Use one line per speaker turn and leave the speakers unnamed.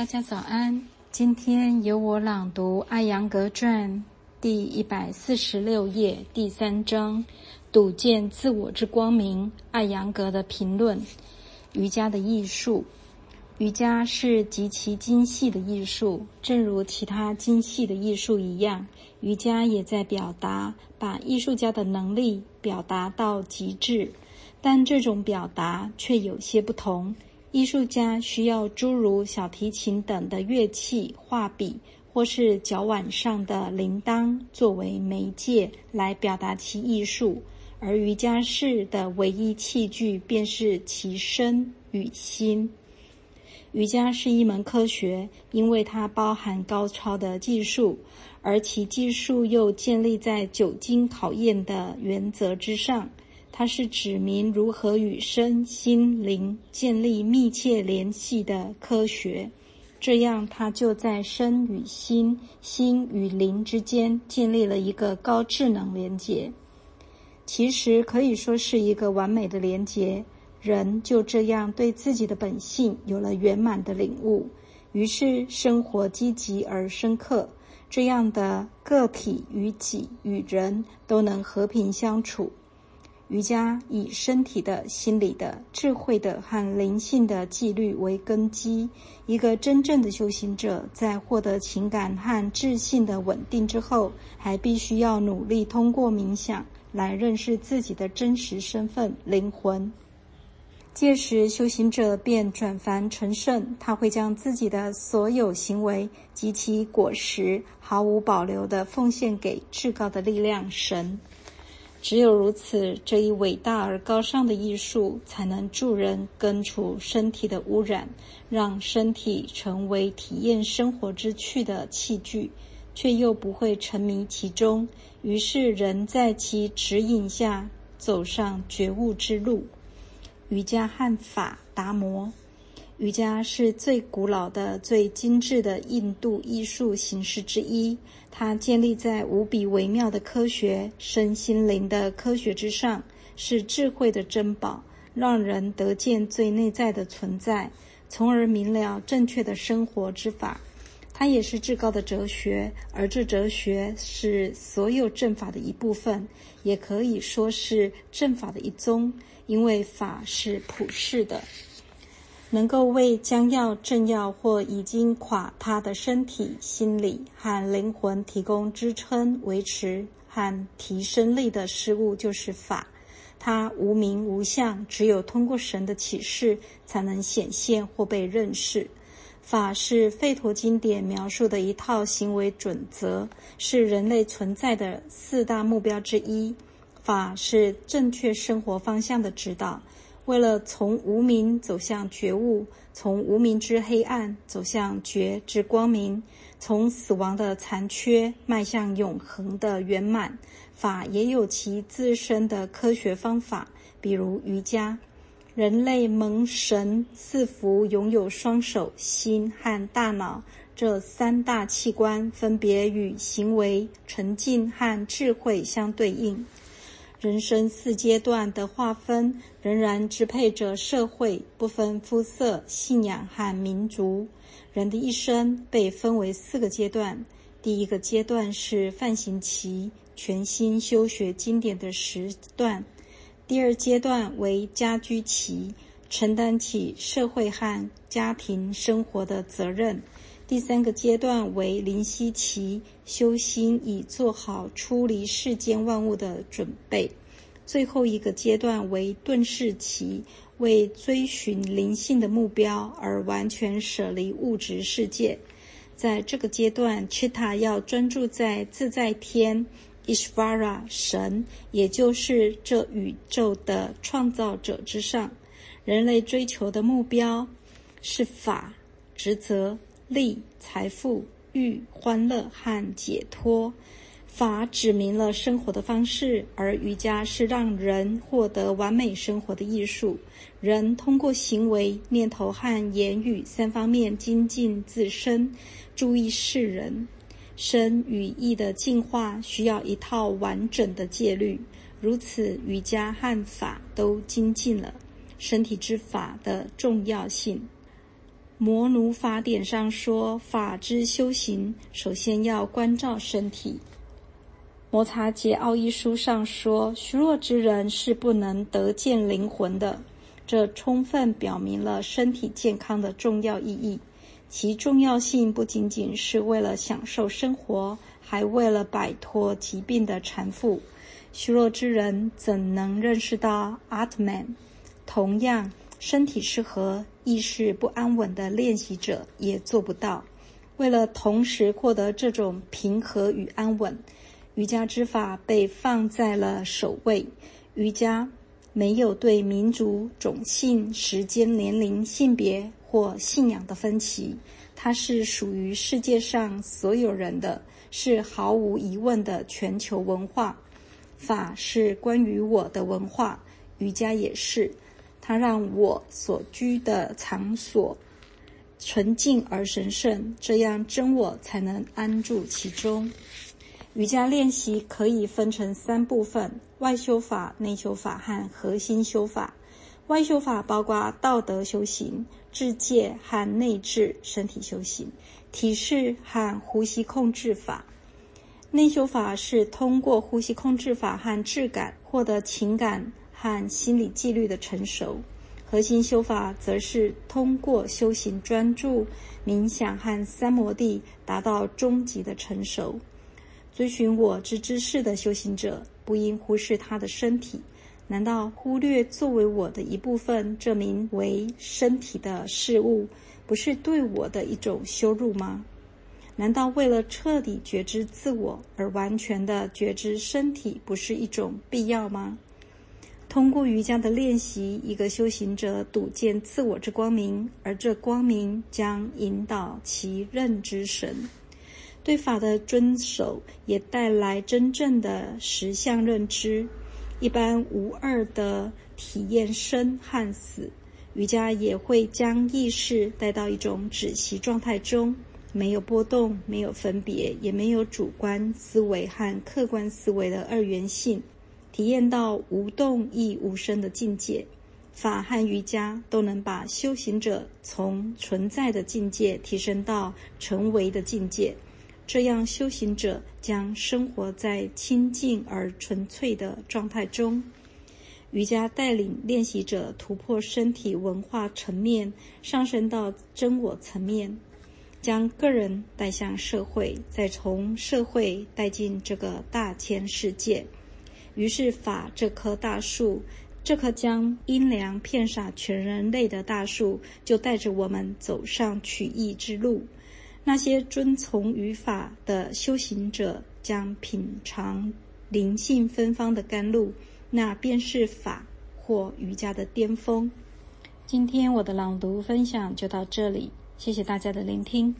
大家早安，今天由我朗读《艾扬格传》第一百四十六页第三章，睹见自我之光明。艾扬格的评论：瑜伽的艺术，瑜伽是极其精细的艺术，正如其他精细的艺术一样，瑜伽也在表达，把艺术家的能力表达到极致。但这种表达却有些不同。艺术家需要诸如小提琴等的乐器、画笔或是脚腕上的铃铛作为媒介来表达其艺术，而瑜伽士的唯一器具便是其身与心。瑜伽是一门科学，因为它包含高超的技术，而其技术又建立在久经考验的原则之上。它是指明如何与身心灵建立密切联系的科学，这样它就在身与心、心与灵之间建立了一个高智能连结。其实可以说是一个完美的连结。人就这样对自己的本性有了圆满的领悟，于是生活积极而深刻。这样的个体与己与人都能和平相处。瑜伽以身体的、心理的、智慧的和灵性的纪律为根基。一个真正的修行者，在获得情感和智性的稳定之后，还必须要努力通过冥想来认识自己的真实身份——灵魂。届时，修行者便转凡成圣，他会将自己的所有行为及其果实毫无保留地奉献给至高的力量——神。只有如此，这一伟大而高尚的艺术才能助人根除身体的污染，让身体成为体验生活之趣的器具，却又不会沉迷其中。于是，人在其指引下走上觉悟之路。瑜伽和法达摩。瑜伽是最古老的、最精致的印度艺术形式之一。它建立在无比微妙的科学、身心灵的科学之上，是智慧的珍宝，让人得见最内在的存在，从而明了正确的生活之法。它也是至高的哲学，而这哲学是所有正法的一部分，也可以说是正法的一宗，因为法是普世的。能够为将要、正要或已经垮塌的身体、心理和灵魂提供支撑、维持和提升力的事物，就是法。它无名无相，只有通过神的启示才能显现或被认识。法是吠陀经典描述的一套行为准则，是人类存在的四大目标之一。法是正确生活方向的指导。为了从无明走向觉悟，从无明之黑暗走向觉之光明，从死亡的残缺迈向永恒的圆满，法也有其自身的科学方法，比如瑜伽。人类蒙神赐福，拥有双手、心和大脑这三大器官，分别与行为、沉浸和智慧相对应。人生四阶段的划分仍然支配着社会，不分肤色、信仰和民族。人的一生被分为四个阶段：第一个阶段是范行期，全心修学经典的时段；第二阶段为家居期，承担起社会和家庭生活的责任。第三个阶段为灵犀期，修心以做好出离世间万物的准备；最后一个阶段为顿世期，为追寻灵性的目标而完全舍离物质世界。在这个阶段，Chita 要专注在自在天 Ishvara 神，也就是这宇宙的创造者之上。人类追求的目标是法、职责。利、财富、欲、欢乐和解脱，法指明了生活的方式，而瑜伽是让人获得完美生活的艺术。人通过行为、念头和言语三方面精进自身，注意世人。身与意的进化需要一套完整的戒律，如此瑜伽和法都精进了身体之法的重要性。摩奴法典上说，法之修行首先要关照身体。摩擦节奥义书上说，虚弱之人是不能得见灵魂的。这充分表明了身体健康的重要意义。其重要性不仅仅是为了享受生活，还为了摆脱疾病的缠缚。虚弱之人怎能认识到阿特曼？同样。身体是和意识不安稳的练习者也做不到。为了同时获得这种平和与安稳，瑜伽之法被放在了首位。瑜伽没有对民族、种姓、时间、年龄、性别或信仰的分歧，它是属于世界上所有人的，是毫无疑问的全球文化。法是关于我的文化，瑜伽也是。它让我所居的场所纯净而神圣，这样真我才能安住其中。瑜伽练习可以分成三部分：外修法、内修法和核心修法。外修法包括道德修行、智戒和内治身体修行、体式和呼吸控制法。内修法是通过呼吸控制法和质感获得情感。和心理纪律的成熟，核心修法则是通过修行专注、冥想和三摩地达到终极的成熟。追寻我之知识的修行者不应忽视他的身体。难道忽略作为我的一部分这名为身体的事物，不是对我的一种羞辱吗？难道为了彻底觉知自我而完全的觉知身体，不是一种必要吗？通过瑜伽的练习，一个修行者睹见自我之光明，而这光明将引导其认知神。对法的遵守也带来真正的实相认知，一般无二的体验生和死。瑜伽也会将意识带到一种止息状态中，没有波动，没有分别，也没有主观思维和客观思维的二元性。体验到无动亦无声的境界，法和瑜伽都能把修行者从存在的境界提升到成为的境界。这样，修行者将生活在清净而纯粹的状态中。瑜伽带领练习者突破身体文化层面，上升到真我层面，将个人带向社会，再从社会带进这个大千世界。于是，法这棵大树，这棵将阴凉遍洒全人类的大树，就带着我们走上取义之路。那些遵从于法的修行者，将品尝灵性芬芳的甘露，那便是法或瑜伽的巅峰。今天我的朗读分享就到这里，谢谢大家的聆听。